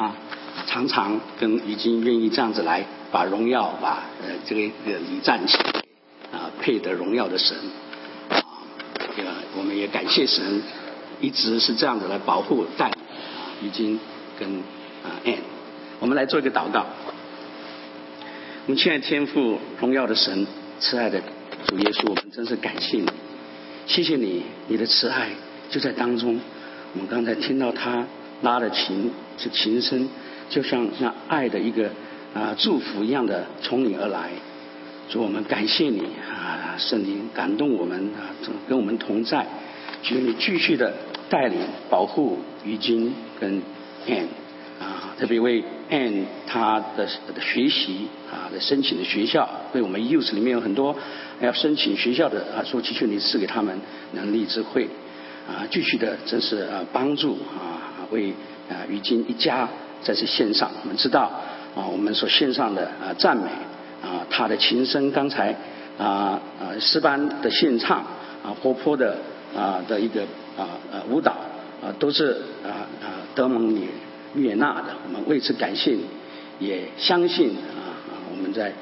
啊，常常跟已经愿意这样子来把荣耀把呃这个呃礼赞起啊配得荣耀的神啊，这个我们也感谢神一直是这样子来保护带啊已经跟啊 N，我们来做一个祷告。我们亲爱的天父荣耀的神慈爱的主耶稣，我们真是感谢你，谢谢你，你的慈爱就在当中。我们刚才听到他拉的琴，是琴声，就像那爱的一个啊祝福一样的从你而来。主，我们感谢你啊，圣灵感动我们啊，跟我们同在，求你继续的带领、保护于君跟 Ann 啊，特别为 Ann 他的的学习啊的申请的学校，为我们 Use 里面有很多要申请学校的啊，说祈求你赐给他们能力智慧。啊，继续的，真是啊，帮助啊，为啊于今一家在这线上。我们知道啊，我们所献上的啊赞美啊，他的琴声，刚才啊啊诗班的献唱啊，活泼的啊的一个啊啊舞蹈啊，都是啊啊德蒙你悦纳的。我们为此感谢你，也相信啊啊我们在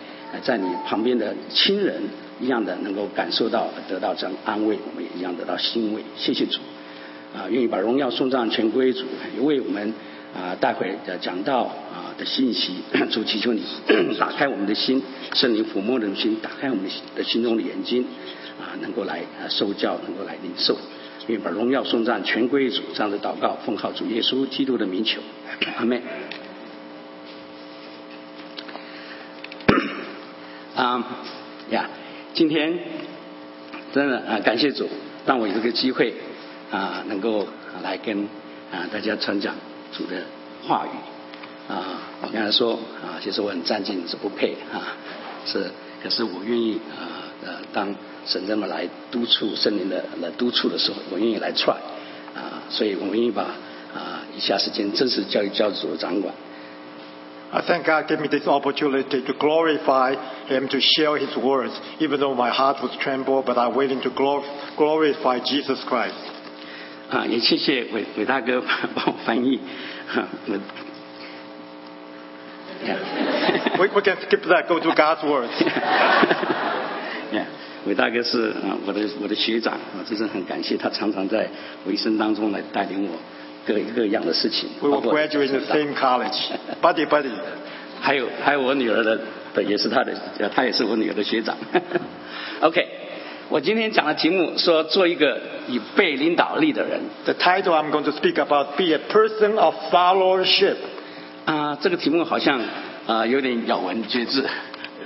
在你旁边的亲人。一样的能够感受到得到这样安慰，我们也一样得到欣慰。谢谢主，啊，愿意把荣耀送上全归主，也为我们啊待会的讲道啊的信息，主祈求你打开我们的心，圣灵抚摸人心，打开我们的心中的眼睛，啊，能够来受教，能够来领受。愿意把荣耀送上全归主，这样的祷告奉靠主耶稣基督的名求，阿门。啊，呀。今天真的啊，感谢主，让我有这个机会啊，能够来跟啊大家传讲主的话语啊。我刚才说啊，其实我很占尽是不配啊，是，可是我愿意啊呃，当神这么来督促圣灵的来督促的时候，我愿意来 try 啊，所以我愿意把啊以下时间正式交给教主掌管。I thank God gave me this opportunity to glorify Him, to share His words, even though my heart was trembled, but I'm willing to glorify Jesus Christ. 啊，也谢谢伟伟大哥帮我翻译。we we can skip that, go to God's words. yeah. 伟大哥是啊，我的我的学长啊，真是很感谢他常常在我一生当中来带领我。各各样的事情。We were graduate in the same college, buddy buddy。还有还有我女儿的的也是她的，她也是我女儿的学长。OK，我今天讲的题目说做一个以被领导力的人。The title I'm going to speak about be a person of followership。啊，这个题目好像啊有点咬文嚼字。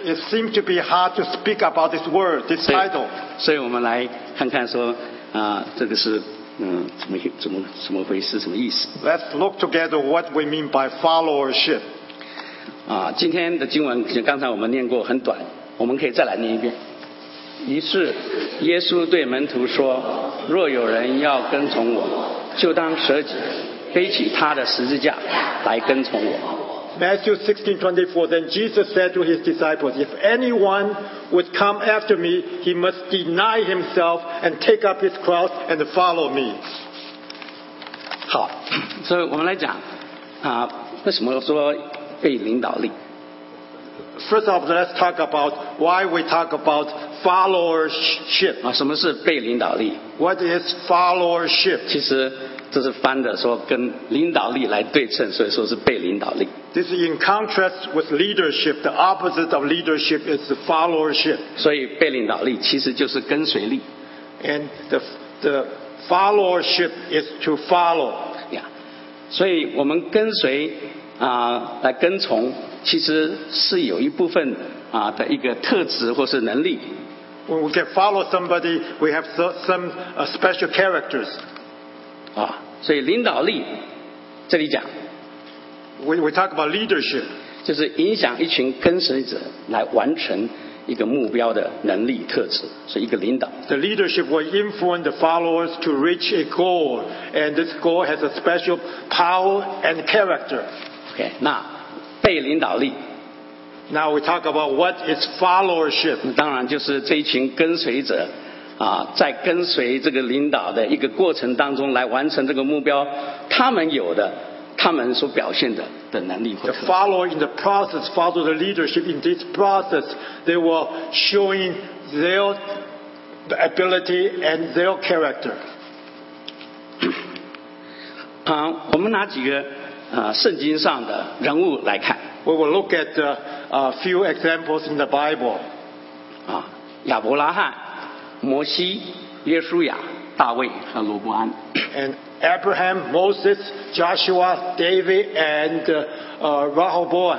It seems to be hard to speak about this word, this title。所以我们来看看说啊，这个是。嗯，怎么怎么怎么回事？什么意思？Let's look together what we mean by followership。啊，今天的经文刚才我们念过，很短，我们可以再来念一遍。于是耶稣对门徒说：“若有人要跟从我，就当舍己，背起他的十字架来跟从我。” Matthew 16:24. Then Jesus said to his disciples, If anyone would come after me, he must deny himself and take up his cross and follow me. 好，所以我们来讲啊，为什么说被领导力？First of all, let's talk about why we talk about followership. 啊，什么是被领导力？What is followership? 其实这是翻的说跟领导力来对称，所以说是被领导力。This is in contrast with leadership. The opposite of leadership is the followership. 所以被领导力其实就是跟随力。And the the followership is to follow. 呀，所以我们跟随啊来跟从，其实是有一部分啊的一个特质或是能力。 When we can follow somebody, we have some special characters. 啊，所以领导力这里讲，we we talk about leadership，就是影响一群跟随者来完成一个目标的能力特质，是一个领导。The leadership will influence the followers to reach a goal, and this goal has a special power and character. OK，那被领导力。 Now we talk about what is followership. 当然就是这一群跟随者。啊，在跟随这个领导的一个过程当中来完成这个目标，他们有的， 他们所表现的的能力或 The 特质。 follow in the process, follow the leadership in this process. They were showing their ability and their character. 啊、我们拿几个啊圣经上的人物来看 We will look at uh, a few examples in the Bible. 啊，亚伯拉罕、摩西、耶稣亚、大卫和罗伯安。And Abraham, Moses, Joshua, David, and uh, uh, Rahoboam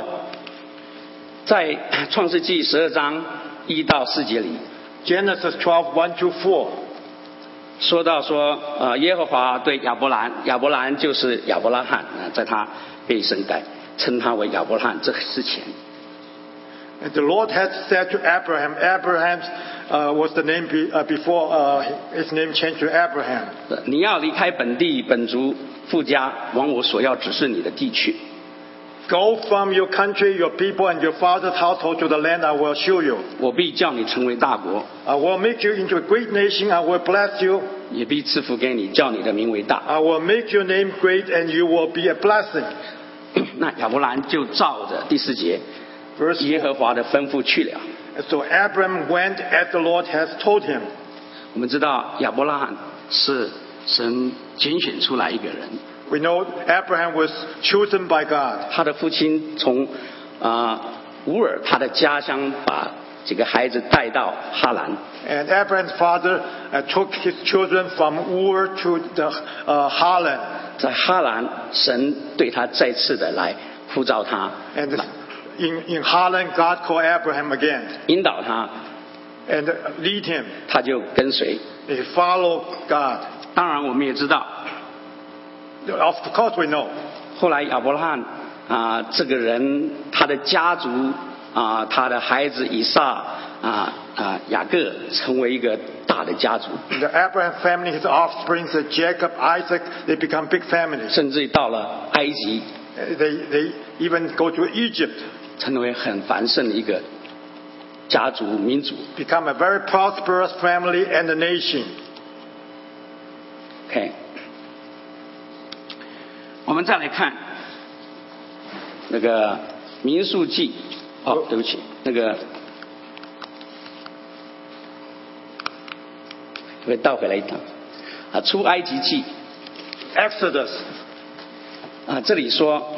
在创世纪十二章一到四节里，Genesis twelve one to four，说到说，呃，耶和华对亚伯兰，亚伯兰就是亚伯拉罕，啊、在他被神改称他为亚伯拉罕这之前，And the Lord had said to Abraham, Abraham uh, was the name be, uh, before uh, his name changed to Abraham. 呃你要离开本地本族富家，往我所要指示你的地去。 Go from your country, your people, and your father's household to the land I will show you. 我必叫你成为大国， I will make you into a great nation. I will bless you. 也必赐福给你，叫你的名为大。 I will make your name great, and you will be a blessing. 那亚伯兰就照着第四节 Verse 耶和华的吩咐去了。So Abraham went as the Lord has told him. 我们知道亚伯拉罕是神拣选出来一个人，We know Abraham was chosen by God. 他的父亲从啊、乌尔他的家乡把这个孩子带到哈兰，And Abraham's father uh, took his children from Ur to the uh, Harlan. 在哈兰，神对他再次的来呼召他，And in, in Harlan, God called Abraham again 引导他， and lead him. 他就跟随。 He followed God. 当然，我们也知道， Of course, we know. 后来亚伯拉罕啊、这个人他的家族啊、他的孩子以撒啊啊雅各成为一个大的家族， The Abraham family, his offspring, the Jacob, Isaac, they become big families. 甚至到了埃及， Uh, They, they even go to Egypt, 成为很繁盛的一个家族民族。become a very prosperous family and a nation. OK，我们再来看那个民数记，哦，对不起，那个会倒回来一趟啊，出埃及记 Exodus. 啊，这里说。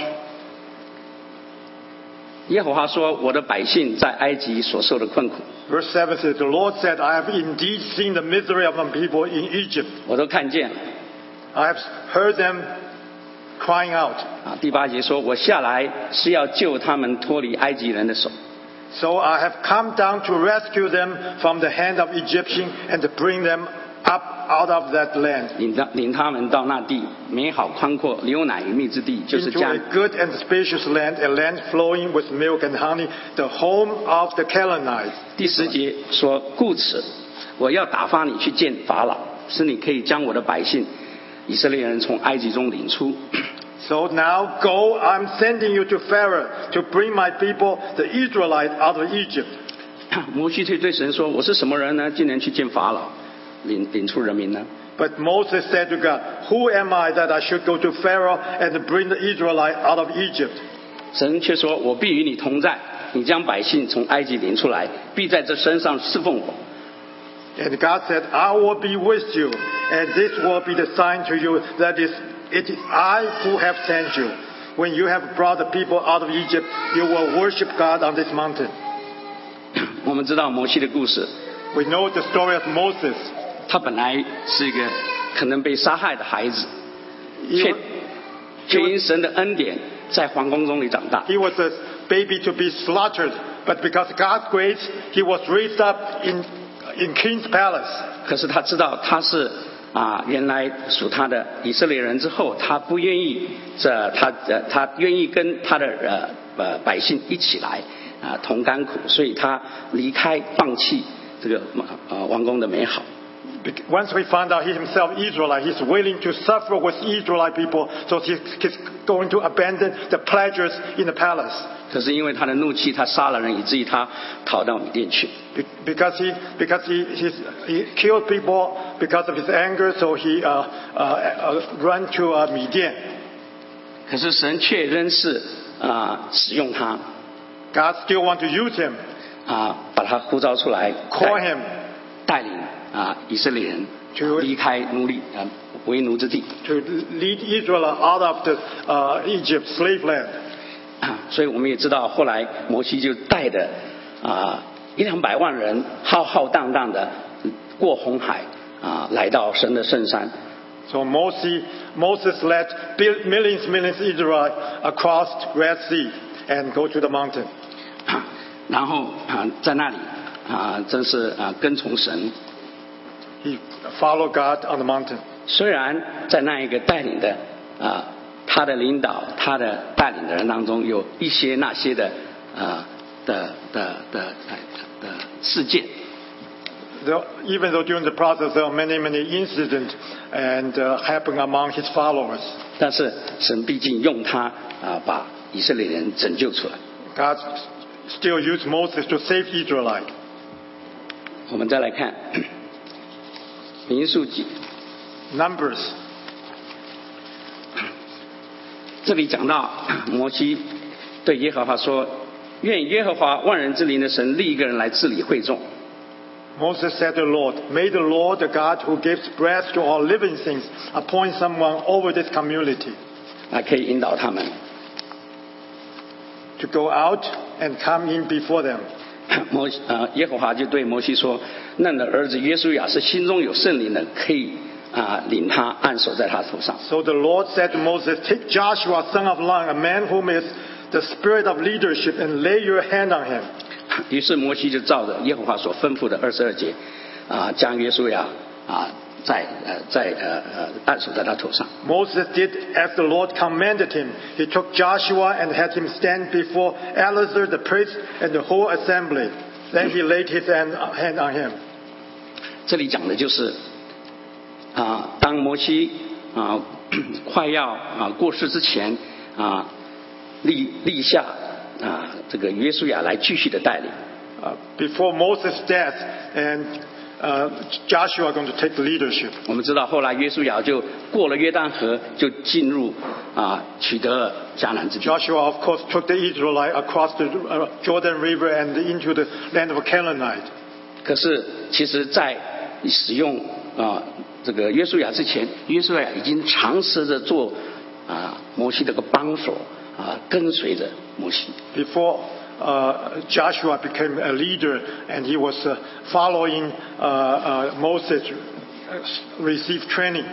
耶和华说：“我的百姓在埃及所受的困苦， Verse 7 says, The Lord said, I have indeed seen the misery of my people in Egypt. 我都看见了。 I have heard them crying out. 啊，第八节说：“我下来是要救他们脱离埃及人的手。 So I have come down to rescue them from the hand of Egyptian and to bring them up out of that land 领他领他们到那地美好宽阔、流奶与蜜之地，就是 into 迦 a good and spacious land, a land flowing with milk and honey, the home of the Canaanites. 第十节说：“故此，我要打发你去见法老，使你可以将我的百姓以色列人从埃及中领出。 So now go, I'm sending you to Pharaoh to bring my people, the Israelites, out of Egypt. 摩西对对神说：“我是什么人呢？竟然去见法老， 领领出人民呢？ But Moses said to God, Who am I that I should go to Pharaoh and bring the Israelites out of Egypt? 神却说：我必与你同在，你将百姓从埃及领出来，必在这身上侍奉我。 And God said, I will be with you, and this will be the sign to you that is, it is I who have sent you. When you have brought the people out of Egypt, you will worship God on this mountain. 我们知道摩西的故事， We know the story of Moses. 他本来是一个可能被杀害的孩子却却因神的恩典在皇宫中里长大。he was a baby to be slaughtered, but because God's grace, he was raised up in, in King's palace. 可是他知道他是啊，原来属他的以色列人之后，他不愿意这他呃他愿意跟他的呃呃百姓一起来啊同甘苦，所以他离开放弃这个呃王宫的美好。Once we found out he himself Israelite, he's willing to suffer with Israelite people, so he, he's going to abandon the pleasures in the palace. 可是因为他的怒气，他杀了人，以至于他逃到米甸去。 Be- Because he, because he, he's, he killed people because of his anger, so he uh, uh, uh, ran to uh, Midian. 可是神却仍是啊、使用他 God still want to use him, 啊、把他呼召出来， call 带 him 带领 啊、以色列人就离开奴隶啊、为奴之地。to lead Israel out of the uh, Egypt slave land. 啊，所以我们也知道，后来摩西就带着啊一两百万人浩浩荡荡的过红海啊，来到神的圣山 So Moses, Moses led millions, millions Israel across Red Sea and go to the mountain. 啊，然后啊在那里啊真是啊跟从神。He followed God on the mountain. 虽然在那一个带领的啊他的领导、他的带领的人当中，有一些那些的啊的的的的的事件， Though- even though during the process there are many, many incidents and uh, happen among his followers, 但是神毕竟用他啊把以色列人拯救出来。 God still used Moses to save Israelite. 我们再来看 民数记， Numbers. 这里讲到摩西对耶和华说：“愿耶和华万人之灵的神立一个人来治理会众。 Moses said to the Lord, May the Lord, the God who gives breath to all living things, appoint someone over this community 啊，可以引导他们。 to go out and come in before them. 摩西啊，耶和华就对摩西说：“那你的儿子约书亚是心中有圣灵的，可以啊领他按手在他头上。So the Lord said to Moses, Take Joshua, son of Nun, a man whom is the spirit of leadership, and lay your hand on him. 于是摩西就照着耶和华所吩咐的二十二节啊，将约书亚啊在呃在呃呃按手在他头上。 Moses did as the Lord commanded him. He took Joshua and had him stand before Eleazar the priest and the whole assembly. Then he laid his hand, hand on him. 这里讲的就是啊，当摩西啊快要啊过世之前啊立立下啊这个约书亚来继续的带领。 Uh, before Moses' death, and uh, Joshua going to take the leadership. 我们知道后来约书亚就过了约旦河，就进入啊取得了迦南之地。Joshua, of course, took the Israelite across the uh, Jordan River and into the land of Canaanite. 可是其实，在使用啊这个约书亚之前，约书亚已经尝试着做啊摩西这个帮手啊，跟随着摩西。Before uh, Joshua became a leader and he was uh, following uh, uh, Moses, uh, received training.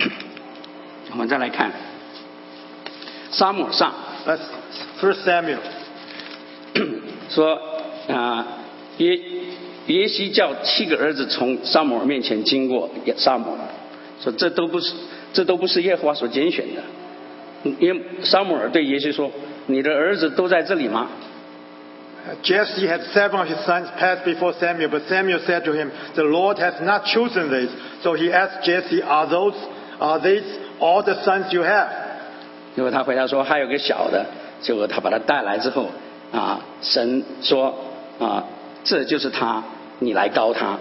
我们再来看沙漠上 That's First Samuel. 说啊约约西叫七个儿子从沙摩尔面前经过沙摩尔，说这都不是这都不是耶和华所拣选的。因为沙摩尔对耶西说：“ 你的儿子都在这里吗？” Uh, Jesse had seven of his sons pass before Samuel, but Samuel said to him, The Lord has not chosen these. So he asked Jesse, Are those, are these all the sons you have? 结果他回答说还有个小的，结果他把他带来之后，啊，神说啊，这就是他，你来高他。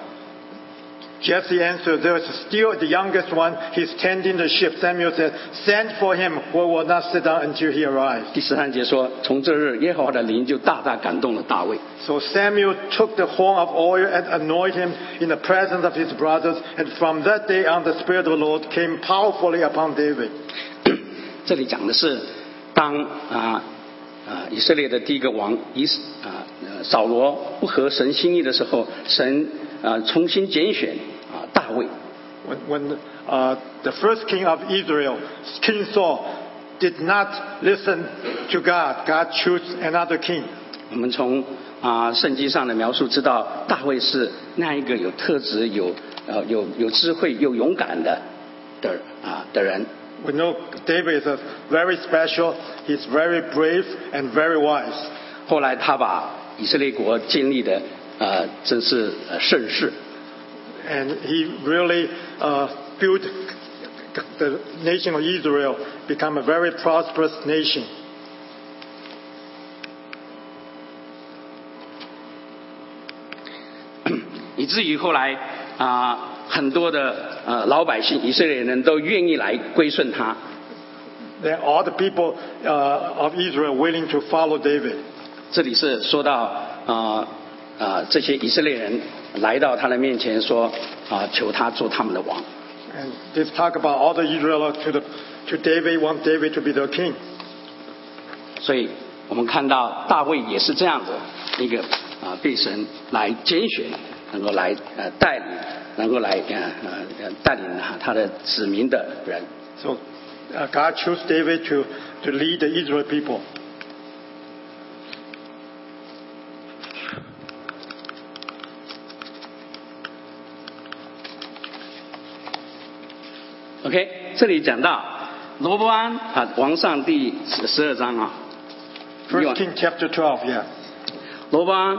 Jesse answered, There is still the youngest one. He's tending the sheep. Samuel said, Send for him, who will not sit down until he arrives. 第十三节说，从这日耶和华的灵就大大感动了大卫。 So Samuel took the horn of oil and anointed him in the presence of his brothers. And from that day on, the Spirit of the Lord came powerfully upon David. 这里讲的是，当啊啊以色列的第一个王以啊呃扫罗不合神心意的时候，神啊重新拣选 啊大卫。 When, when uh, the first king of Israel, King Saul, did not listen to God, God chose another king. 我们从啊圣经上的描述知道，大卫是那一个有特质、有呃有有智慧、又勇敢的的啊的人。 We know David is a very special, he's very brave and very wise. 后来他把以色列国建立的呃真是呃盛世。 And he really uh, built the nation of Israel become a very prosperous nation. 以至于后来啊、很多的呃老百姓以色列人都愿意来归顺他。 then all the people uh, of Israel willing to follow David. 这里是说到啊啊、这些以色列人 来到他的面前说啊、求他做他们的王。And this talk about all the Israelites to, the, to David, want David to be their king. 所以我们看到大卫也是这样子一个啊、被神来拣选，能够来呃带领，能够来呃呃呃带领啊他的子民的人。So uh, God chose David to, to lead the Israel people. OK，这里讲到罗伯安啊，王上第十十二章啊，First King chapter 12, yeah. 罗伯安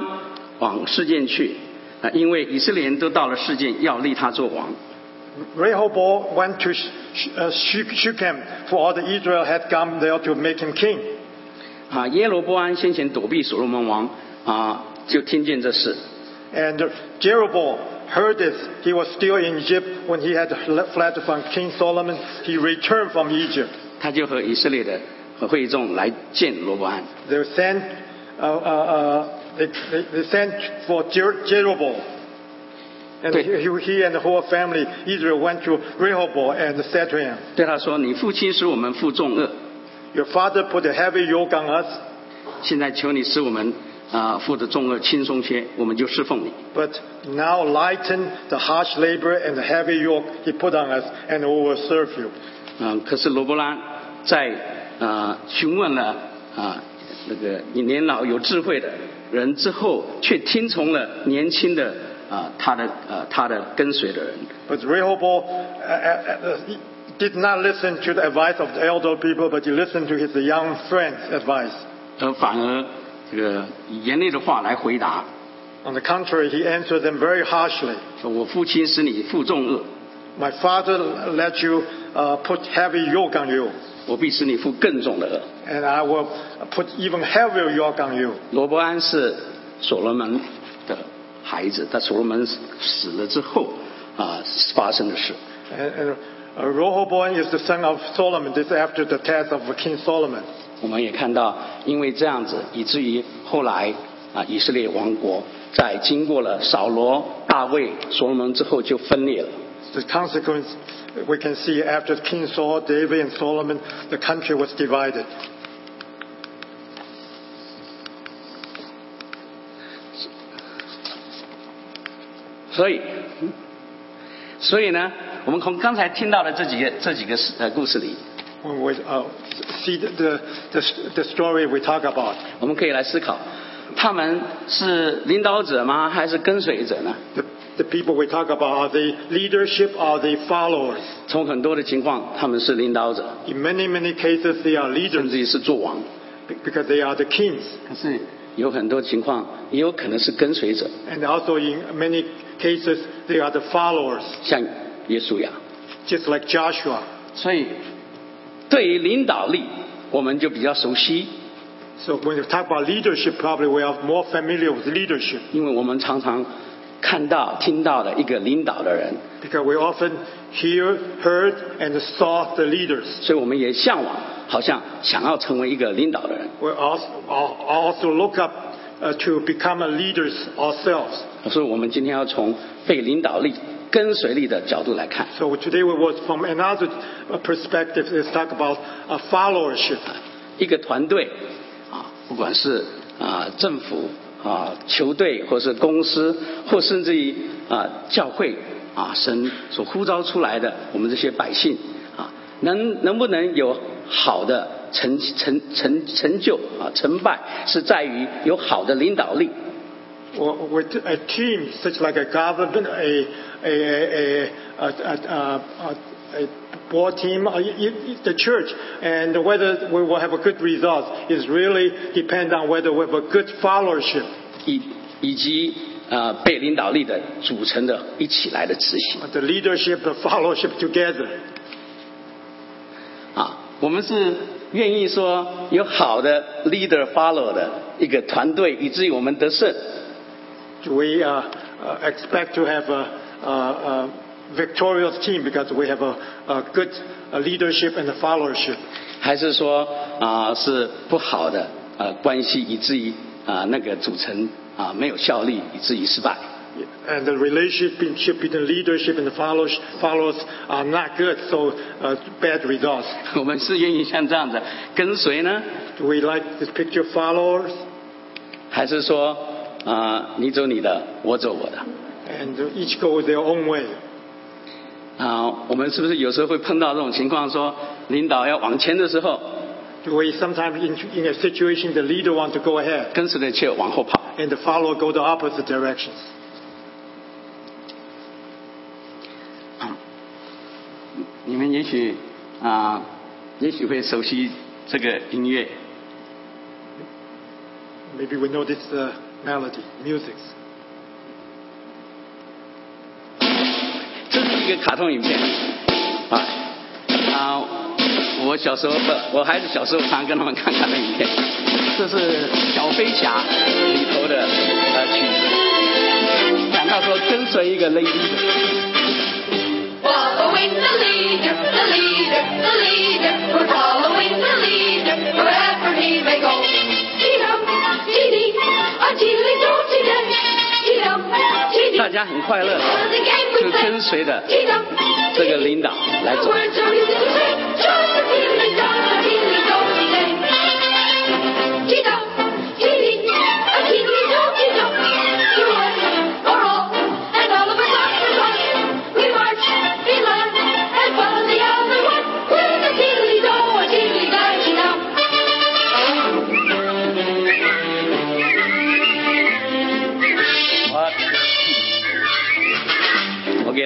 往事件去啊，因为以色列人都到了事件，要立他做王。Rehoboam went to Sh- Sh- uh, Sh- Shechem, for all the Israel had come there to make him king. 啊，耶罗波安先前躲避所罗门王啊，就听见这事，And Jeroboam heard this. He was still in Egypt when he had fled from King Solomon. He returned from Egypt. 他就和以色列的和会众来见罗伯安。 They sent, uh, uh, uh, they, they, they sent for Jer- Jeroboam. And Okay. he, he and the whole family, Israel, went to Rehoboam and said to him, 对他说：“你父亲使我们负重恶， Your father put a heavy yoke on us, 现在求你使我们 啊负的重恶轻松些，我们就侍奉你。but now lighten the harsh labor and the heavy yoke he put on us, and we will serve you. 嗯，可是罗伯拉在啊询问了啊那个年老有智慧的人之后，却听从了年轻的啊他的呃他的跟随的人。But Rehoboam uh, uh, uh, did not listen to the advice of the elder people, but he listened to his young friends' advice. 而反而 这个以严厉的话来回答。 On the contrary, he answered them very harshly. 说我父亲使你负重恶， My father let you uh, put heavy yoke on you, 我必使你负更重的恶。 and I will put even heavier yoke on you. 罗伯安是所罗门的孩子，在所罗门死了之后啊发生的事。 And, and uh, Rehoboam is the son of Solomon. This is after the death of King Solomon. 我们也看到，因为这样子，以至于后来啊以色列王国在经过了扫罗、大卫、所罗门之后就分裂了。The consequence we can see after King Saul, David, and Solomon, the country was divided. 所以，所以呢，我们从刚才听到的这几个这几个事呃故事里，When we uh, see the, the, the, the story we talk about, 我们可以来思考，他们是领导者吗？还是跟随者呢？ the, the people we talk about, are they leadership, are they followers? 从很多的情况，他们是领导者， In many, many cases, they are 甚 leaders 至于是做王。 because they are the kings. 可是有很多情况，也有可能是跟随者， And also in many cases, they are the followers, 像耶稣呀。 just like Joshua. 所以， 对于领导力，我们就比较熟悉， So when you talk about leadership, probably we are more familiar with leadership 因为我们常常看到、听到的一个领导的人， because we often hear, heard, and saw the leaders. 所以我们也向往，好像想要成为一个领导的人。 We also, also look up uh, to become a leaders ourselves. 所以我们今天要从被领导力、跟随力的角度来看，So today we was from another uh, perspective. Let's talk about uh, followership. 一个团队啊，不管是啊政府啊球队，或是公司，或甚至于啊教会啊，神所呼召出来的我们这些百姓啊，能能不能有好的成成成成就啊成败，是在于有好的领导力。Or with a team such like a government, a a a a, a, a, a, a board team, or y- y- the church, and whether we will have a good result is really depend on whether we have a good followership. 以以及呃被领导力的组成的一起来的执行 The leadership, the followership together. 啊，我们是愿意说有好的 leader follow 的一个团队，以至于我们得胜。 Do we uh, uh, expect to have a, a, a victorious team because we have a, a good uh, leadership and a followership? 还是说啊、是不好的呃关系，以至于啊、那个组成啊、没有效力，以至于失败？ And the relationship between leadership and the followers, followers are not good, so uh, bad results. 我们是愿意像这样子跟随呢， Do we like this picture followers? 还是说 啊、你走你的，我走我的？And each go their own way. 啊、我们是不是有时候会碰到这种情况说领导要往前的时候，Do we sometimes in, in a situation the leader wants to go ahead 跟随的却往后跑？and the follower go the opposite directions? 你们也许啊、也许会熟悉这个音乐。Maybe we know this uh, melody, music. 这是一个卡通影片啊啊！我小时候不，我孩子小时候常跟他们看卡通影片。这是小飞侠里头的呃曲子，讲到说跟随一个 lady。Following the leader, the leader, the leader. 大家很快乐，就跟随的这个领导来走。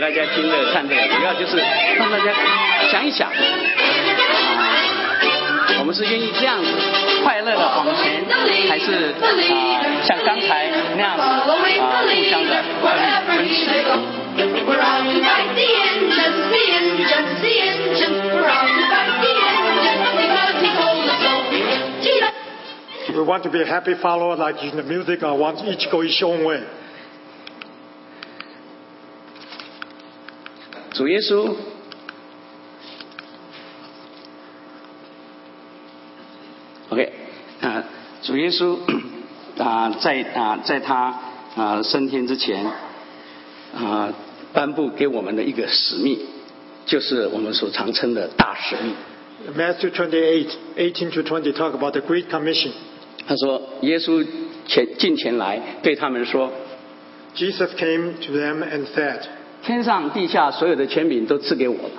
大家听着看着，主要就是让大家想一想，啊，我们是愿意这样子快乐的往前，还是啊像刚才那样啊互相的分分？We want to be a happy follower, like in the music. I want each go his own way. 主耶稣，OK，啊，主耶稣啊，在啊，在他啊升天之前啊，颁布给我们的一个使命，就是我们所常称的大使命。Matthew 28, 18 to 20 talk about the Great Commission. 他说，耶稣前近前来对他们说，Jesus came to them and said, 天上地下所有的权柄都赐给我了，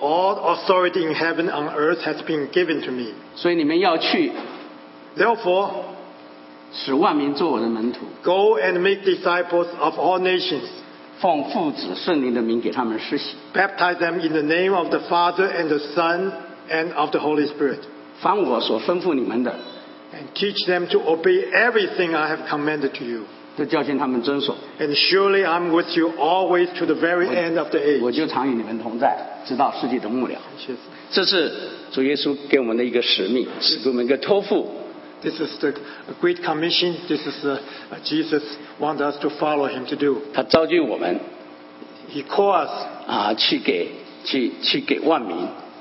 All authority in heaven and earth has been given to me. 所以你们要去， Therefore, 使万民做我的门徒， go and make disciples of all nations. 奉父子圣灵的名给他们施洗。 Baptize them in the name of the Father and the Son and of the Holy Spirit. 凡我所吩咐你们的， And teach them to obey everything I have commanded to you. 都教训他们遵守。And surely I'm with you always to the very end of the 我 age. 我就常与你们同在，直到世界的末了。这是主耶稣给我们的一个使命，是给我们一个托付。This is the Great Commission. This is uh, Jesus wants us to follow him to do. 他召集我们 He calls 啊，去给去去给万民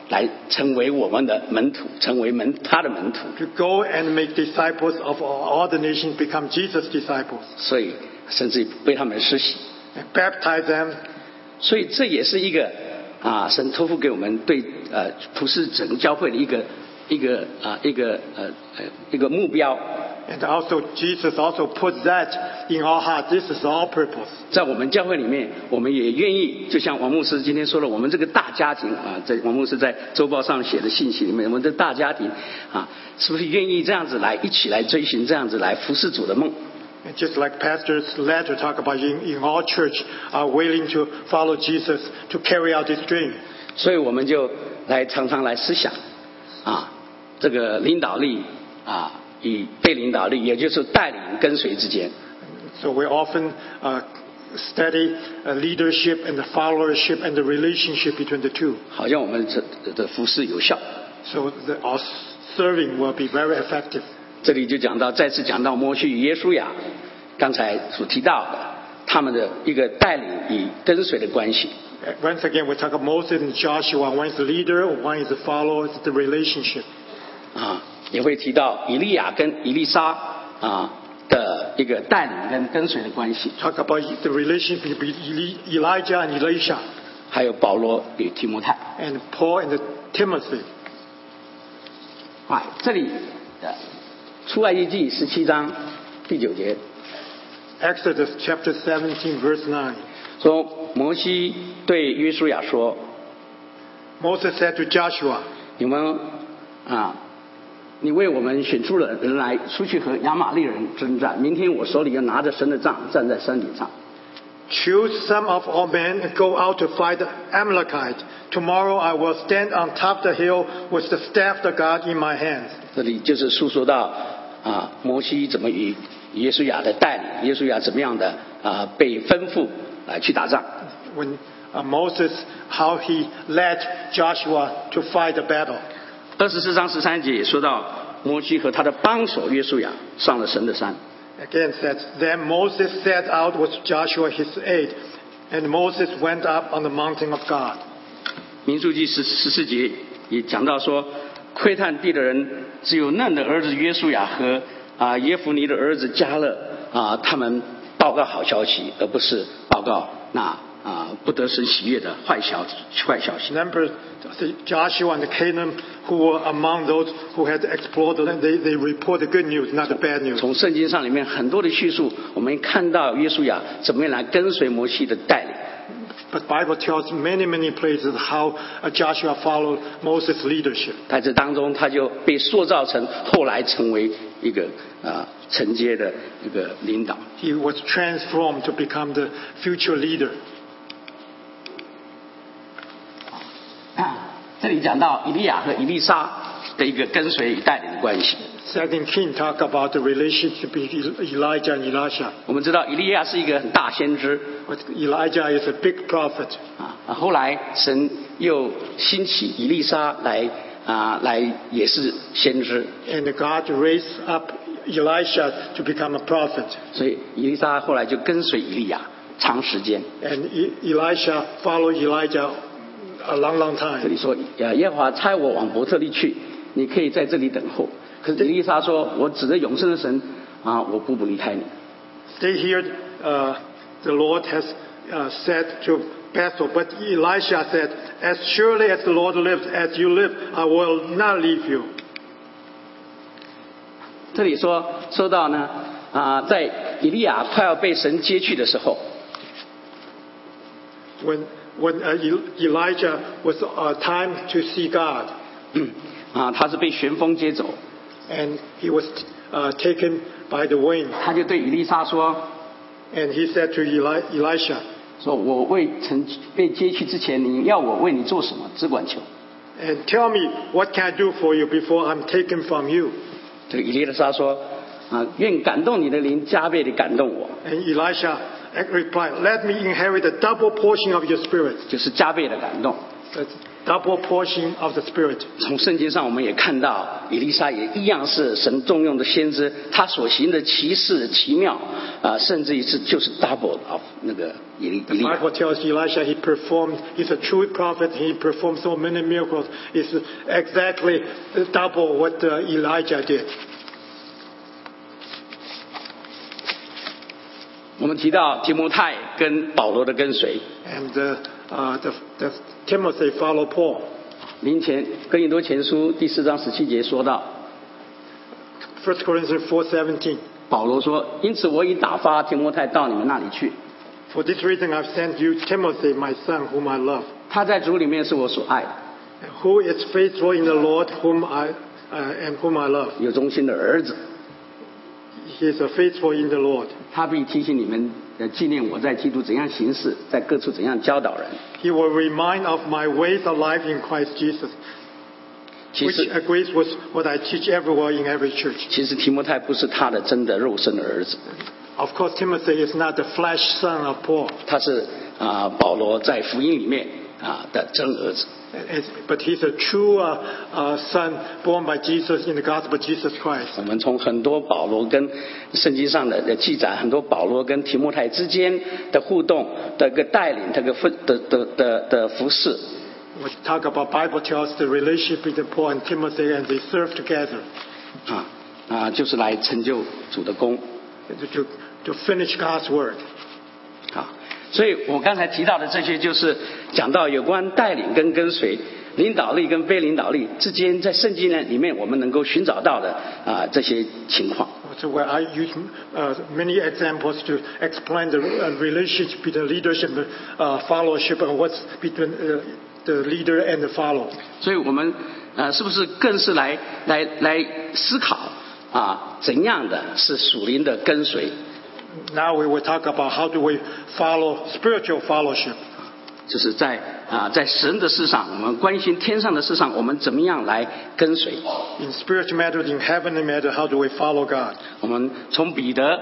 来成为我们的门徒，成为门他的门徒。to go and make disciples of all, the nations, become Jesus' disciples, 所以甚至于为他们施洗。and baptize them. 所以这也是一个啊，神托付给我们对呃普世整个教会的一个一个啊一个呃呃一个目标。And also, Jesus also put that in our heart. This is our purpose. 在我们教会里面，我们也愿意，就像王牧师今天说了，我们这个大家庭啊，在王牧师在周报上写的信息里面，我们的大家庭啊，是不是愿意这样子来一起来追寻这样子来服侍主的梦？ And just like Pastor's letter talk about in, in our church are willing to follow Jesus to carry out this dream. 所以我们就来常常来思想啊，这个领导力啊 与被领导力，也就是带领跟随之间。So we often uh, study uh, leadership and the followership and the relationship between the two. 好像我们这的服侍有效。So the, our serving will be very effective. 这里就讲到，再次讲到摩西与耶稣亚，刚才所提到的他们的一个带领与跟随的关系。Once again, we talk about Moses and Joshua. One is the leader, one is the follower. It's the relationship. 啊，也会提到以利亚跟以利沙啊的一个带领跟跟随的关系，Talk about the relationship between Eli- Elijah and Elisha, 还有保罗与提摩太。and Paul and Timothy. 啊，这里的出埃及记十七章第九节 Exodus chapter seventeen verse nine。说，摩西对约书亚说 Moses said to Joshua,：“ 你们啊，你为我们选出了人来，出去和亚玛利人征战。明天我手里要拿着神的杖，站在山顶上。 Choose some of our men and go out to fight the Amalekite. Tomorrow I will stand on top of the hill with the staff of God in my hands. ”这里就是诉说到啊，摩西怎么与约书亚的带领，约书亚怎么样的啊被吩咐来去打仗。 When uh, Moses, how he led Joshua to fight the battle. 二十四章十三节也说到，摩西和他的帮手约书亚上了神的山。Again says, Then Moses set out with Joshua his aide, and Moses went up on the mountain of God. 民数记十十四节也讲到说，窥探地的人只有嫩的儿子约书亚和啊耶夫尼的儿子加勒啊，他们报告好消息，而不是报告那啊不得神喜悦的坏消坏消息。 Remember the Joshua and Caleb who were among those who had explored the land. They, they report the good news, not the bad news. 从圣经上里面很多的叙述，我们看到约书亚怎么样来跟随摩西的带领。 But Bible tells many, many places how uh, Joshua followed Moses' leadership. 在这当中，他就被塑造成后来成为一个啊承接的一个领导。 He was transformed to become the future leader. 这里讲到以利亚和以利沙的一个跟随与带领的关系。Second King talk about the relationship between Elijah and Elisha. 我们知道以利亚是一个很大先知 But Elijah is a big prophet. 啊，啊后来神又兴起以利沙来啊来也是先知，And God raised up Elisha to become a prophet. 所以以利沙后来就跟随以利亚长时间。And E- Elisha followed Elijah a long, long 这 time. 里说，呃，耶和华差我往伯特利去，你可以在这里等候。可是以利沙说，我指着永生的神啊，我不不离开你。Stay here, uh, the Lord has uh, said to Bethel. But Elisha said, As surely as the Lord lives, as you live, I will not leave you. 这里说说到呢，啊，在以利亚快要被神接去的时候，When, when uh, El- Elijah was uh, time to see God, 啊，他是被旋风接走， and he was uh, taken by the wind. 他就对以利沙说， And he said to Eli- Elisha, 说我未曾被接去之前，你要我为你做什么，只管求。 And tell me, what can I do for you before I'm taken from you? 这个以利沙说，啊，愿感动你的灵加倍的感动我， And Elisha replied, Let me inherit a double portion of your spirit. 就是加倍的感动。 That's double portion of the spirit. 从圣经上我们也看到，以利沙也一样是神重用的先知，他所行的奇事奇妙啊、甚至于是就是 double of 那个以利 The 以利亚。 Bible tells Elisha he performed, he's a true prophet, he performed so many miracles. It's exactly double what uh, Elijah did. 我们提到提摩太跟保罗的跟随，And uh, uh, the, the Timothy followed Paul. 林前哥林多前书第四章十七节说到，First Corinthians 4.17保罗说：“因此我已打发提摩太到你们那里去，For this reason I've sent you Timothy, my son, whom I love, 他在主里面是我所爱的，who is faithful in the Lord, whom I, uh, and whom I love. 有忠心的儿子。He is a faithful in the Lord. 他必提醒你们，呃，纪念我在基督怎样行事，在各处怎样教导人。 He will remind of my ways of life in Christ Jesus, 其 which 实， agrees with what I teach everywhere in every church. 其实提摩太不是他的真的肉身的儿子， Of course, Timothy is not the flesh son of Paul. 他是啊、保罗在福音里面 啊的真儿子。 As- But he's a true uh, uh, son born by Jesus in the gospel of Jesus Christ. 我们从很多保罗跟圣经上的的记载，很多保罗跟提摩太之间的互动的一个带领，这个分的的的的服饰 We talk about Bible tells the relationship between Paul and Timothy, and they serve together 啊啊，就是来成就主的功 to, to finish God's work. 啊。所以我刚才提到的这些，就是讲到有关带领跟跟随、领导力跟非领导力之间，在圣经呢里面我们能够寻找到的啊这些情况。So where I use uh, many examples to explain the uh, relationship between leadership and uh, followership and what's between uh, the leader and the follower. 所以我们呃是不是更是来来来思考啊怎样的是属灵的跟随？Now we will talk about how do we follow spiritual fellowship. 就是在啊在神的事上，我们关心天上的事上，我们怎么样来跟随？ In spiritual matter, in heavenly matter, how do we follow God? 我们从彼得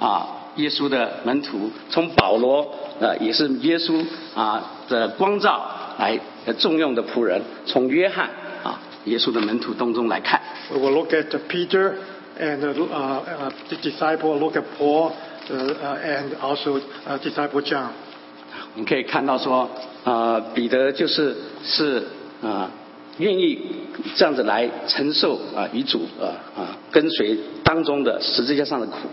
啊，耶稣的门徒，从保罗呃也是耶稣啊的光照来呃重用的仆人，从约翰啊耶稣的门徒当中来看， We will look at uh, Peter and uh, uh, the disciple, look at Paul, uh, uh, and also uh, disciple John. 我们可以看到说，呃，彼得就是是啊、愿意这样子来承受啊、与主啊啊跟随当中的十字架上的苦。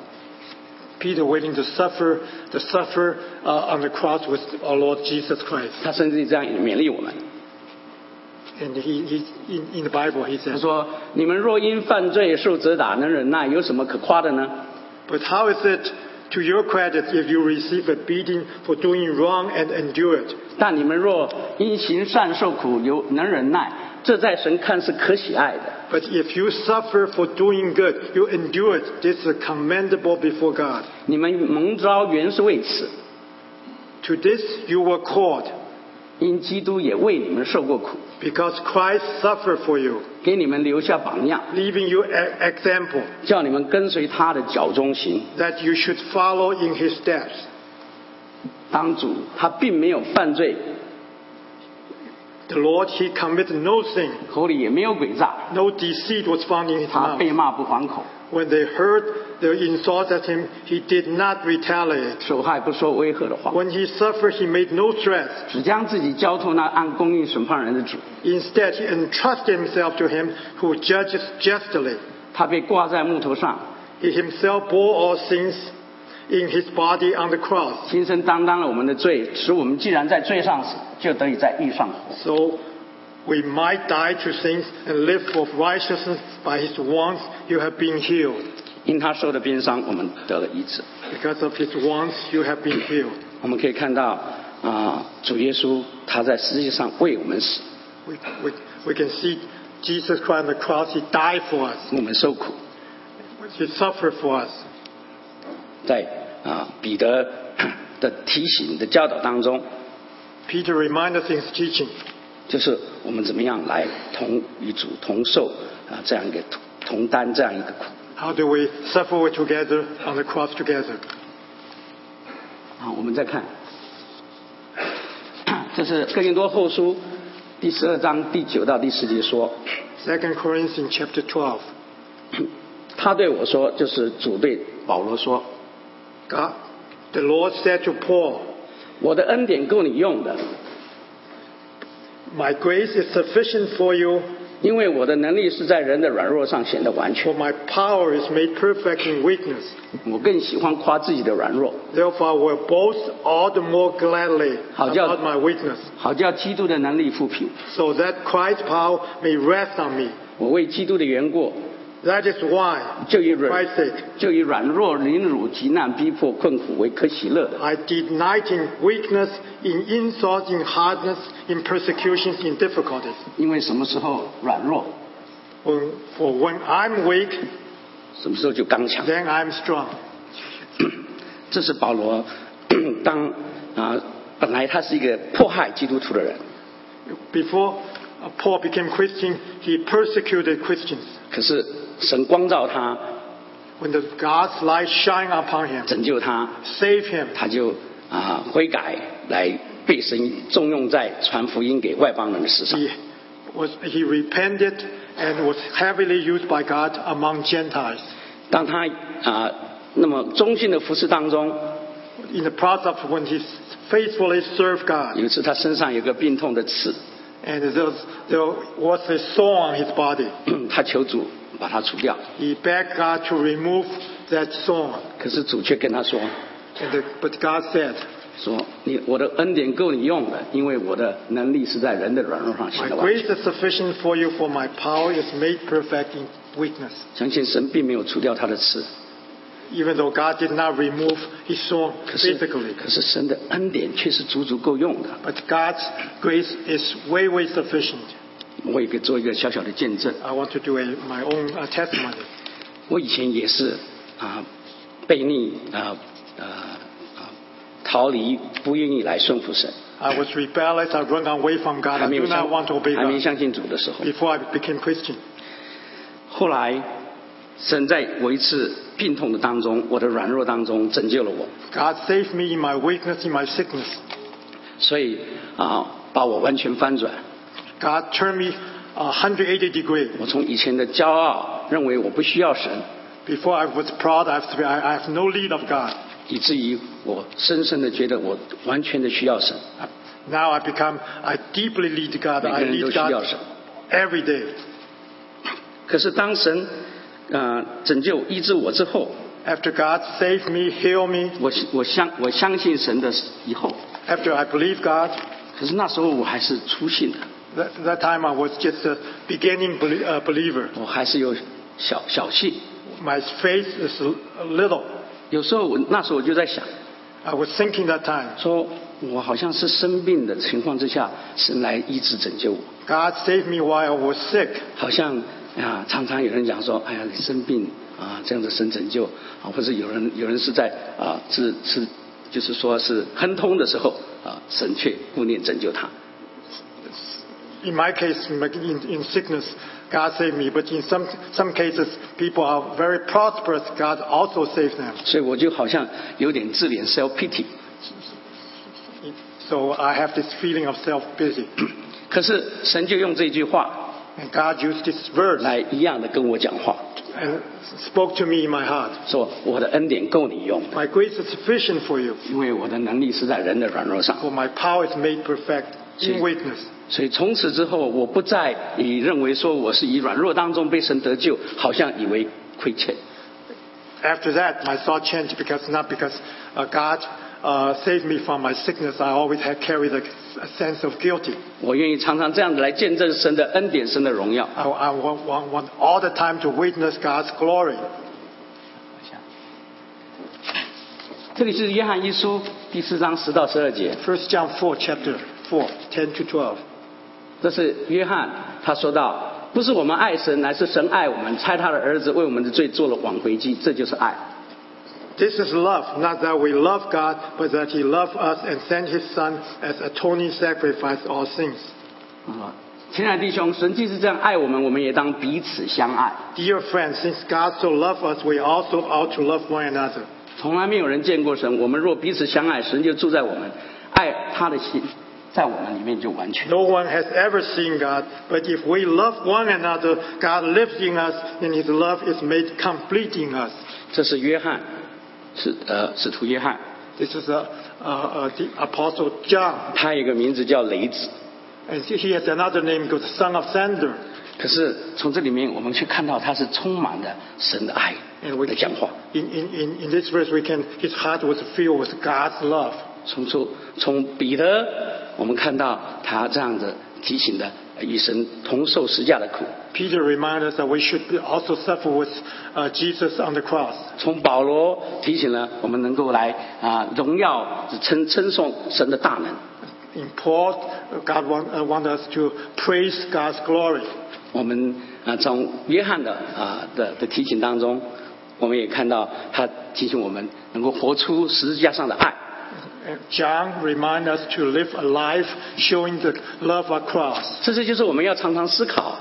Peter willing to suffer, to suffer uh, on the cross with our Lord Jesus Christ. 他甚至这样勉励我们， And he, he in, in the Bible, he 他 says, 说：“你们若因犯罪受责打，能忍耐，有什么可夸的呢？ But how is it to your credit if you receive a beating for doing wrong and endure it? 但你们若因行善受苦，有能忍耐，这在神看是可喜爱的。 But if you suffer for doing good, you endure it. This is commendable before God. 你们蒙召原是为此， To this you were called, 因基督也为你们受过苦， because Christ suffered for you, 给你们留下榜样， leaving you an example 叫你们跟随他的脚中行。 that you should follow in his steps. 当主他并没有犯罪， The Lord, he committed no sin. 口里也没有诡诈， No deceit was found in his 他 mouth. 被骂不还口， When they heard the insult at him, he did not retaliate. 手害不说威吓的话， When he suffered, he made no threats. 只将自己交托那按公义审判人的主。 Instead, he entrusted himself to him who judges justly. 他被挂在木头上， He himself bore all sins in his body on the cross. 亲身担当了我们的罪，使我们既然在罪上死，就得以在义上活。 So we might die to sins and live for righteousness. By his wounds, you have been healed. 因他受的鞭伤，我们得了医治。 Because of his wounds, you have been healed. 我们可以看到啊、主耶稣他在世界上为我们死， We, we, we can see Jesus Christ on the cross. He died for us. 我们受苦。 He suffered for us. 在啊、彼得的提醒的教导当中， Peter reminded us in his teaching 就是我们怎么样来同与主同受啊、这样一个同同担这样一个苦 how do we suffer together on the cross together. 啊。我们再看，这是哥林多后书第十二章第九到第十节说，Second Corinthians chapter twelve 他对我说，就是主对保罗说，God, the Lord said to Paul, 我的恩典够你用的，My grace is sufficient for you, 因为我的能力是在人的软弱上显得完 for 全。 my power is made perfect in weakness. 我更喜欢夸自己的软弱， Therefore, I will boast all the more gladly 好叫- about my weakness, 好叫基督的能力复辟。 so that Christ's power may rest on me. 我为基督的缘故， That is why, 就以 for 软 Christ's sake, 就以软弱、凌辱、极难、逼迫、困苦为可喜乐的。 I delight in weakness, in insults, in hardness, in persecutions, in difficulties. 因为什么时候软弱， When, for when I'm weak, 什么时候就刚强。 then I'm strong. 这是保罗当啊、本来他是一个迫害基督徒的人， Before uh, Paul became Christian, he persecuted Christians. 可是 神光照他，When the God's light shine upon him, 拯救他，save him, 他就啊、悔改来被神重用在传福音给外邦人的事上。He was he repented and was heavily used by God among Gentiles. 当他啊、那么忠心的服侍当中，In the process when he faithfully served God, 有一次他身上有个病痛的刺，and there was a sore on his body. 他求主把它除掉， He begged God to remove that sore, 可是主却跟他说 and the, but God said, 说你我的恩典够你用的，因为我的能力是在人的软弱上显 My 得完 grace 全。 is sufficient for you, for my power is made perfect in weakness. 相信神并没有除掉他的刺， Even though God did not remove his sore 可是 physically, 可是神的恩典却是足足够用的。 but God's grace is way, way sufficient. 我也可以做一个小小的见证。I want to do a, my own uh, testimony. 我以前也是啊，悖逆啊啊啊，逃离，不愿意来顺服神，I was rebellious. I run away from God. I want to obey 还没相信主的时候。before I became Christian. 后来，神在我一次病痛的当中，我的软弱当中拯救了我，God saved me in my weakness, in my sickness. 所以啊，把我完全翻转。God turned me 180 degree. 我从以前的骄傲，认为我不需要神， Before I was proud, I have, I I have no lead of God. 以至于我深深的觉得我完全的需要神。 Now I become, I deeply lead God. 每 I 个人都 lead 需要 God 神。 every day. 可是当神啊、拯救医治我之后， After God saved me, healed me, 我我相我相信神的以后， after I believe God, 可是那时候我还是初信的， that, that time I was just a beginning belie- uh, believer. 我还是有小小气。My faith is little. 有时候我那时候我就在想，I was thinking that time, 说我好像是生病的情况之下，神来医治拯救我，God saved me while I was sick. 好像啊常常有人讲说，哎呀你生病啊这样子神拯救啊，或者有人有人是在啊是是就是说是亨通的时候啊，神却顾念拯救他。In my case, in, in sickness, God saved me. But in some, some cases, people are very prosperous. God also saved them. 所以我就好像有点自怜 self pity， So I have this feeling of self-pity. 可是神就用这句话 And God used this verse 来一样的跟我讲话， and spoke to me in my heart. 说我的恩典够你用， My grace is sufficient for you, 因为我的能力是在人的软弱上。 for my power is made perfect in See. weakness. 所以从此之后，我不再以认为说我是以软弱当中被神得救，好像以为亏欠。 After that, my thought changed because not because uh, God uh, saved me from my sickness. I always had carried a, a sense of guilty. 我愿意常常这样子来见证神的恩典、神的荣耀。 I, I want, want, want all the time to witness God's glory. 这里是约翰一书第四章十到十二节， First John 4, chapter 4, 10 to 12. 这是约翰他说到，不是我们爱神，乃是神爱我们，差他的儿子为我们的罪做了挽回祭，这就是爱。This is love, not that we love God, but that He loved us and sent His Son as atoning sacrifice all sins. 啊，亲爱的弟兄，神既是这样爱我们，我们也当彼此相爱。Dear friends, since God so loved us, we also ought to love one another. 从来没有人见过神，我们若彼此相爱，神就住在我们，爱他的心 在我们里面就完全。 No one has ever seen God, but if we love one another, God lives in us, and His love is made complete in us. 这是约翰，是呃使徒约翰， This is a, uh, uh, the Apostle John, 他有一个名字叫雷子。 and he has another name called Son of Sander. 可是从这里面，我们却看到他是充满了神的爱 And we 的讲话。 in, in, in, in this verse, we can his heart was filled with God's love. 从从从彼得，我们看到他这样子提醒的与神同受十架的苦；Peter reminds us that we should also suffer with uh, Jesus on the cross. 从保罗提醒了我们能够来啊荣耀称称颂神的大能。In Paul, God want, uh, want us to praise God's glory. 我们啊从约翰的啊的的提醒当中，我们也看到他提醒我们能够活出十字架上的爱。John reminds us to live a life showing the love of cross. 这些就是我们要常常思考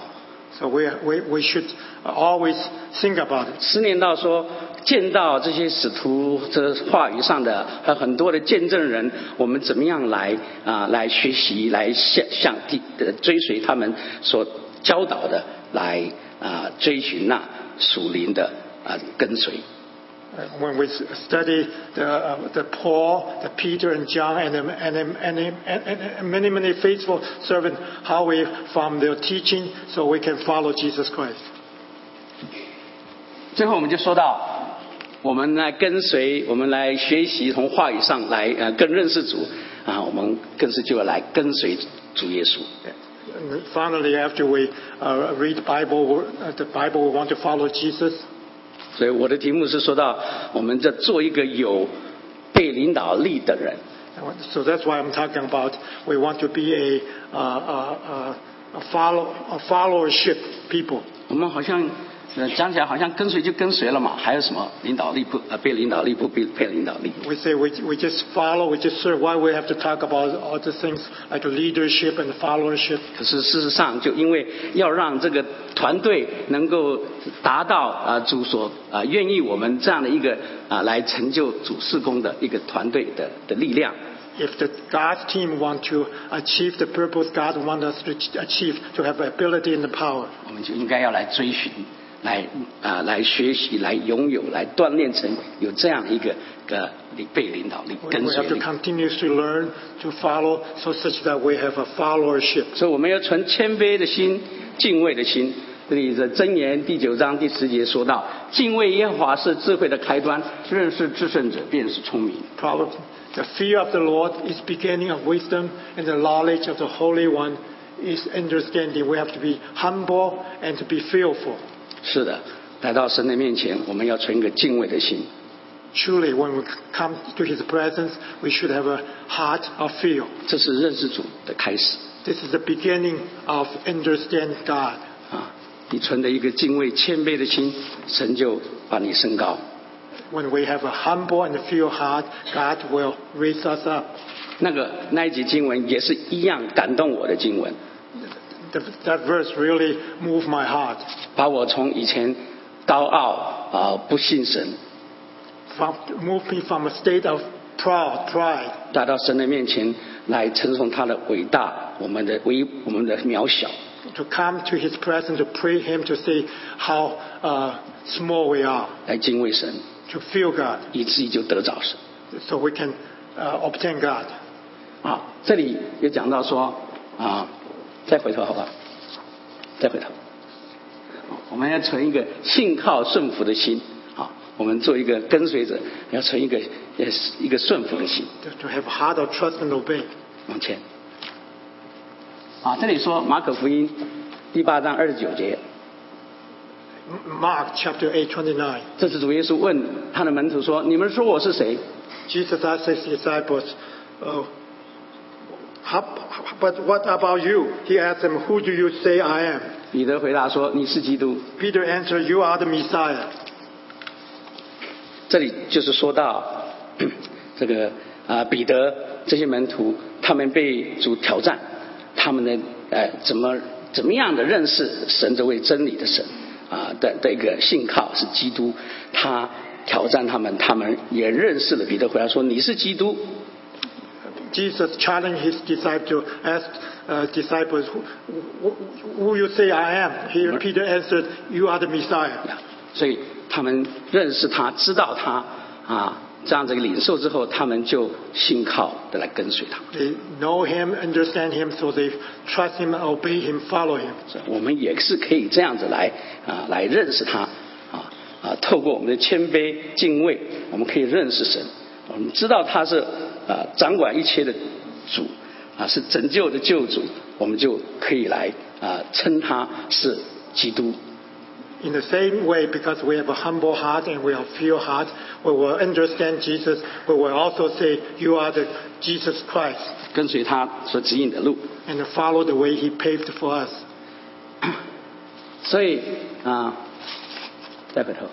So we, we, we should always think about it. 思念到说，见到这些使徒这话语上的和很多的见证人，我们怎么样来啊、来学习，来向向地呃追随他们所教导的，来啊、追寻那属灵的啊、跟随。Uh, When we s- study the, uh, the Paul, the Peter and John, and, the, and, the, and, the, and, and and many, many faithful servants, how we from their teaching, so we can follow Jesus Christ. 最后我们就说到，我们来跟随，我们来学习，从话语上来呃更认识主啊，我们更是就要来跟随主耶稣。 And finally, after we uh, read the Bible, uh, the Bible, we want to follow Jesus. 所以我的题目是说到，我们在做一个有被领导力的人。So that's why I'm talking about we want to be a, uh, uh, uh, a, follow, a followership people. 我们好像呃讲起来好像跟随就跟随了嘛，还有什么领导力不呃被领导力不被被领导力？We say we, we just follow, we just serve. Why we have to talk about all the things like leadership and followership? 可是事实上，就因为要让这个团队能够达到啊、主所啊、愿意我们这样的一个啊、来成就主事工的一个团队的的力量，If the God's team want to achieve the purpose God wants us to achieve, to have ability and the power, 我们就应该要来追寻，来啊、来学习，来拥有，来锻炼成有这样一个个被领导力、 we, 跟 we 随 have to 力。 continuously learn to follow so such that we have a followership. 所以我们要存谦卑的心、敬畏的心。这里的箴言第九章第十节说到：敬畏耶和华是智慧的开端，认识至圣者便是聪明。 Proverbs, the fear of the Lord is beginning of wisdom, and the knowledge of the Holy One is understanding. We have to be humble and to be fearful. 是的，来到神的面前，我们要存一个敬畏的心。Truly, when we come to His presence, we should have a heart of fear. 这是认识主的开始 This is the beginning of understanding God. 啊！你存的一个敬畏、谦卑的心，神就把你升高。When we have a humble and fear heart, God will raise us up. 那个那一节经文也是一样感动我的经文 that verse really moved my heart. 把我从以前高傲啊、不信神， From, moved me from a state of proud, pride, 带到神的面前来称颂他的伟大，我们的微我们的渺小， to come to His presence, to pray Him, to say how uh, small we are, 来敬畏神， to feel God, 以至于就得着神。 so we can uh, obtain God. 啊，这里也讲到说啊， 再回头好不好？再回头，我们要存一个信靠顺服的心。好，我们做一个跟随者，要存一个也是一个顺服的心。to, to have heart of trust and obey. 往前。啊，这里说马可福音第八章二十九节 Mark chapter 8, 29. 这是主耶稣问他的门徒说：“你们说我是谁 Jesus asked his disciples, uh, how, but what about you? He asked them, who do you say I am?？” 彼得回答说：“你是基督。Peter answered, you are the Messiah. ”这里就是说到这个啊，彼得这些门徒，他们被主挑战，他们的呃怎么怎么样的认识神这位真理的神啊的的一个信靠是基督，他挑战他们，他们也认识了。彼得回答说：“你是基督。” Jesus challenged his disciples to ask uh, disciples, who, who, you say I am? Here Peter answered, you are the Messiah. 所以他们认识他，知道他啊，这样子领受之后，他们就信靠的来跟随他。They know him, understand him, so they trust him, obey him, follow him. 我们也是可以这样子来啊，来认识他啊啊，透过我们的谦卑敬畏，我们可以认识神，我们知道他是啊掌管一切的主啊，是拯救的救主，我们就可以来啊称他是基督。In the same way, because we have a humble heart and we have fear heart, we will understand Jesus. We will also say, "You are the Jesus Christ," 跟随他所指引的路。and follow the way He paved for us. 所以啊，再回头，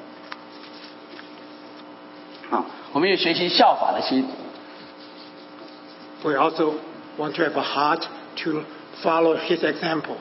好，我们也学习效法的心。We also want to have a heart to follow His example.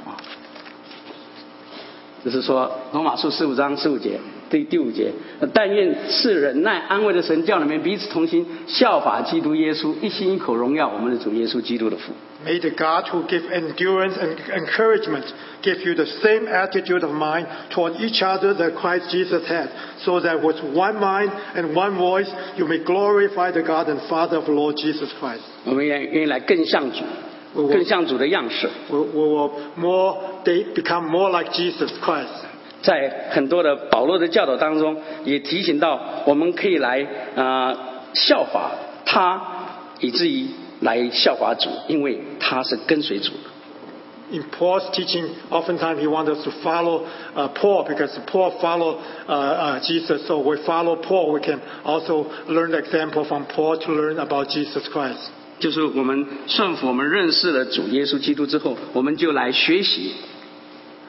就是说罗马书十五章十五节 第第五节，但愿是忍耐安慰的神，叫你们彼此同心，效法基督耶稣，一心一口荣耀我们的主耶稣基督的父。 May the God who give endurance and encouragement give you the same attitude of mind toward each other that Christ Jesus had, so that with one mind and one voice you may glorify the God and Father of Lord Jesus Christ. 我们愿愿意来更像主，更像主的样式。 We, we will more, they become more like Jesus Christ. 在很多的保罗的教导当中，也提醒到我们可以来啊、呃效法他，以至于来效法主，因为他是跟随主的。In Paul's teaching, oftentimes he wants us to follow uh, Paul because Paul followed uh, uh, Jesus. So we follow Paul. We can also learn the example from Paul to learn about Jesus Christ. 就是我们顺服，我们认识了主耶稣基督之后，我们就来学习，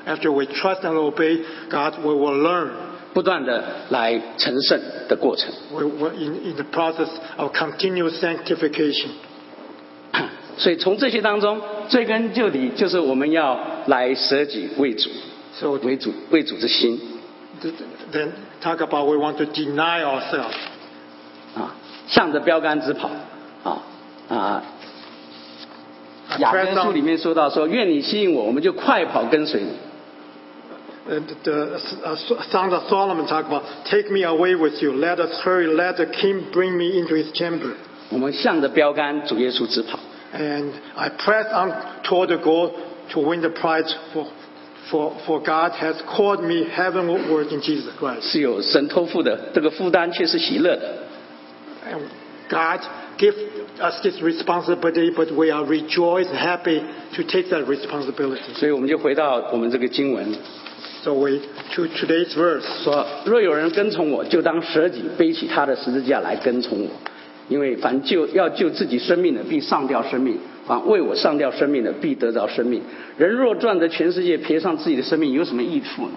After we trust and obey God, we will learn. 不断的来成圣的过程。We, we're in, in the process of continuous sanctification. 所以从这些当中，追根究底，就是我们要来舍己为主，So 为主为主之心 th- then talk about we want to deny ourselves. 啊，向着标杆直跑啊啊。雅各书里面说到说，愿你吸引我，我们就快跑跟随你。uh, the uh, Song of Solomon talk about, take me away with you. Let us hurry. Let the king bring me into his chamber. 我们向着标杆主耶稣直跑。 And I press on toward the goal to win the prize for, for, for God has called me heavenward in Jesus Christ. 是有神托付的，这个负担却是喜乐的。 And God give us this responsibility, but we are rejoiced and happy to take that responsibility. 所以我们就回到我们这个经文 So we, to today's verse, 说：若有人跟从我，就当舍己，背起他的十字架来跟从我。因为凡救要救自己生命的，必上吊生命；凡为我上吊生命的，必得着生命。人若赚得全世界，赔上自己的生命，有什么益处呢？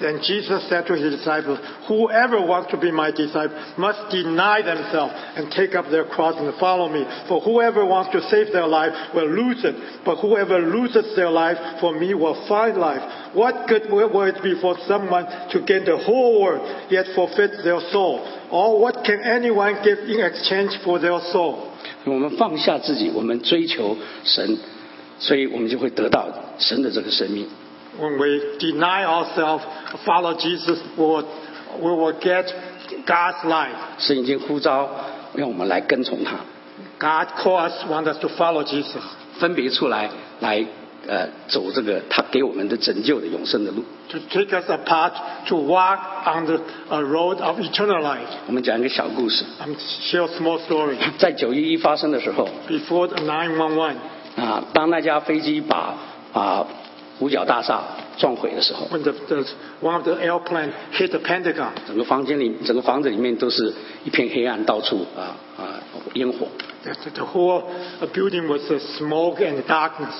then Jesus said to his disciples, Whoever wants to be my disciple must deny themselves and take up their cross and follow me. For whoever wants to save their life will lose it, but whoever loses their life for me will find life. What good will it be for someone to gain the whole world yet forfeit their soul? Or what can anyone give in exchange for their soul? 我们放下自己，我们追求神，所以我们就会得到神的这个生命。 When we deny ourselves, follow Jesus, we will, we will get God's life. 神已经呼召让我们来跟从他， God calls us, wants us to follow Jesus. 分别出来，来呃走这个他给我们的拯救的永生的路。 to take us apart to walk on the uh, road of eternal life. 我们讲一个小故事， I'm share a small story. 在九一一发生的时候 Before the 911, 啊，当那架飞机把啊 五角大厦撞毁的时候，when the, the, one of the airplane hit the Pentagon, 整个房间里，整个房子里面都是一片黑暗，到处啊啊烟火。the, whole uh, building was uh, smoke and darkness.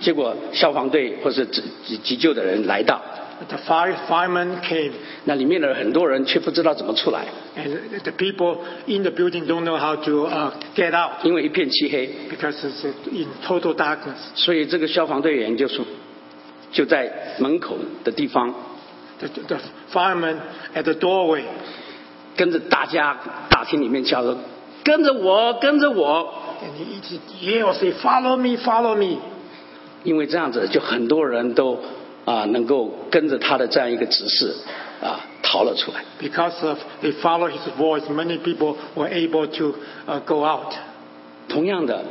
结果消防队或是急急急救的人来到，The fire, firemen came, 那里面的很多人却不知道怎么出来，and the people in the building don't know how to uh, get out 因为一片漆黑，because it's uh, in total darkness. 所以这个消防队员就说，就在门口的地方 The, the firemen at the doorway 跟着大家大厅里面叫着：“跟着我，跟着我。and he, he yelled, say, "Follow me, follow me." ”因为这样子，就很多人都啊能够跟着他的这样一个指示啊逃了出来。Because of they follow his voice, many people were able to uh, go out. 同样的，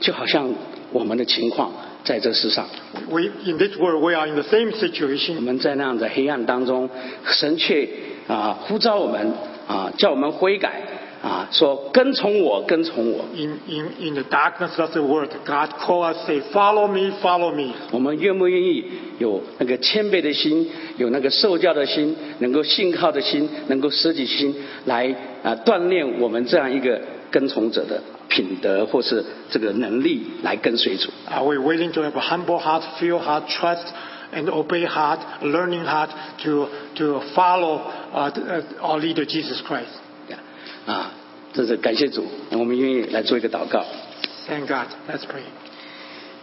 就好像我们的情况在这世上，We in this world we are in the same situation. 我们在那样的黑暗当中，神却啊呼召我们啊叫我们悔改啊，说跟从我，跟从我。In, in, in the darkness of the world, God called us, say, "Follow me, follow me." 我们愿不愿意有那个谦卑的心，有那个受教的心，能够信靠的心，能够舍己心，来啊锻炼我们这样一个跟从者的品德或是这个能力，来跟随主。Are we willing to have a humble heart, feel heart, trust, and obey heart, learning heart to to follow uh, uh, our leader Jesus Christ? 啊，这是感谢主，我们愿意来做一个祷告。Thank God. Let's pray.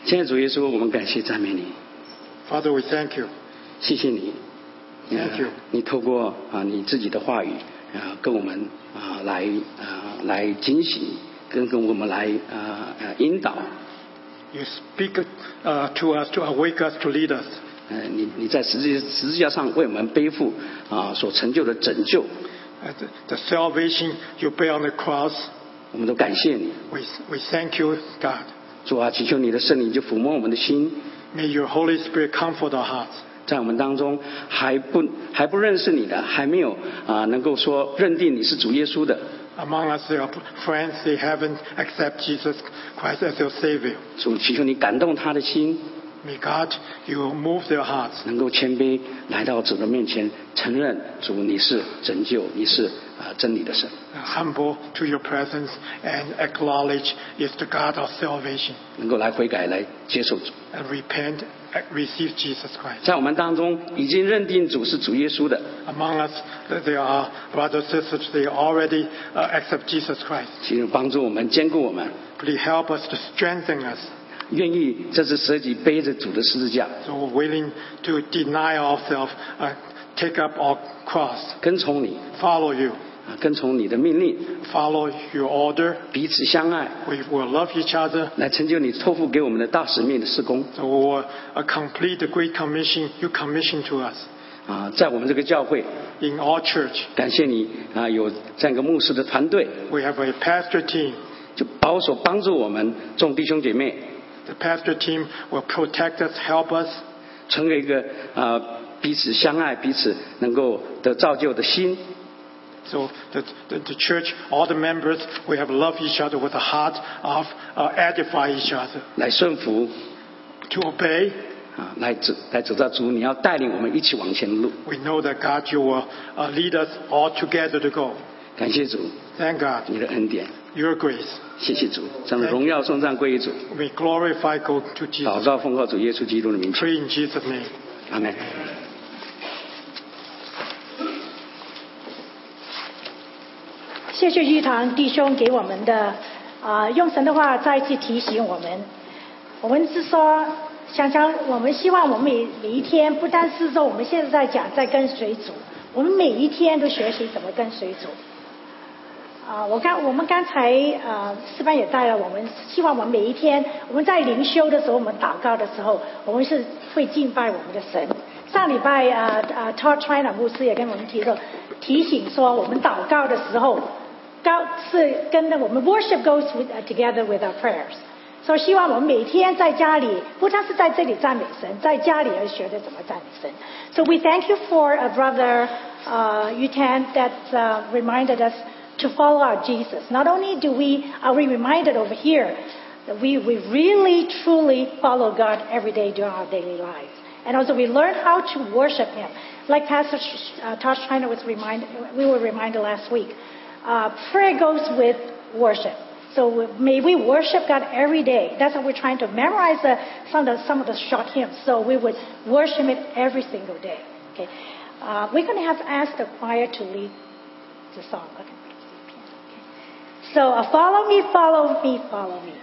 现在主耶稣，我们感谢赞美你，Father, we thank you. 谢谢你。Thank you 你透过啊你自己的话语啊跟我们啊来啊来警醒，跟跟我们来啊呃引导。You speak uh, to us to awake us to lead us. 呃，你你在十字十字架上为我们背负啊所成就的拯救，Uh, the, the salvation you bear on the cross, 我们都感谢你。we, we thank you, God. 主啊，祈求你的圣灵就抚摸我们的心，May your Holy Spirit comfort our hearts. 在我们当中还不还不认识你的，还没有啊能够说认定你是主耶稣的，Among us, there are friends they haven't accepted Jesus Christ as their Savior. 主祈求你感动他的心，May God, you move their hearts. 能够谦卑来到主的面前，承认主你是拯救，你是啊真理的神。 uh, humble to your presence and acknowledge is the God of salvation 能够来悔改，来接受主。 and repent and receive Jesus Christ. 在我们当中已经认定主是主耶稣的， Among us, th- there are brothers and sisters, they already uh, accept Jesus Christ. 请你帮助我们，兼顾我们， Please help us to strengthen us 愿意这次舍己背着主的十字架，so we're willing to deny ourselves, uh, take up our cross, 跟从你 follow you, 啊，跟从你的命令，follow your order. 彼此相爱，We will love each other. 来成就你托付给我们的大使命的施工 So we will uh, complete the great commission you commissioned to us 啊！在我们这个教会，in our church. 感谢你啊，有这样一个牧师的团队，We have a pastor team. 就保守帮助我们众弟兄姐妹，The pastor team will protect us, help us, 成为一个啊彼此相爱、彼此能够得造就的心， So the, the, the church, all the members, we have loved each other with a heart of uh, edify each other, 来顺服 to obey. 啊，来走来走到主，你要带领我们一起往前的路。 We know that God, you will uh, lead us all together to go. 感谢主， Thank God, 你的恩典， Your grace. 谢谢主，咱们荣耀颂赞归于主。We glorify God to Jesus. 告奉靠主耶稣基督的名，Pray in Jesus' name. 阿门。谢谢玉堂弟兄给我们的啊、用神的话再次提醒我们。我们是说，想想我们希望我们每每一天，不单是说我们现在在讲在跟随主，我们每一天都学习怎么跟随主。啊、我刚我们刚才呃，师班也带了我们，希望我们每一天我们在灵修的时候，我们祷告的时候，我们是会敬拜我们的神。上礼拜啊啊，Todd China 牧师也跟我们提了提醒说，我们祷告的时候，高是跟着我们 worship goes with together with our prayers。所以希望我们每天在家里，不单是在这里赞美神，在家里要学着怎么赞美神。So we thank you for a brother uh, Yutan that uh, reminded us to follow our Jesus. Not only do we are we reminded over here that we, we really truly follow God every day during our daily lives. And also we learn how to worship Him. Like Pastor uh, Tosh China was reminded, we were reminded last week. Uh, prayer goes with worship. So may we worship God every day. That's what we're trying to memorize the, some, of the, some of the short hymns. So we would worship it every single day. Okay. Uh, we're going to have to ask the choir to lead the song. Okay. So uh, follow me, follow me, follow me.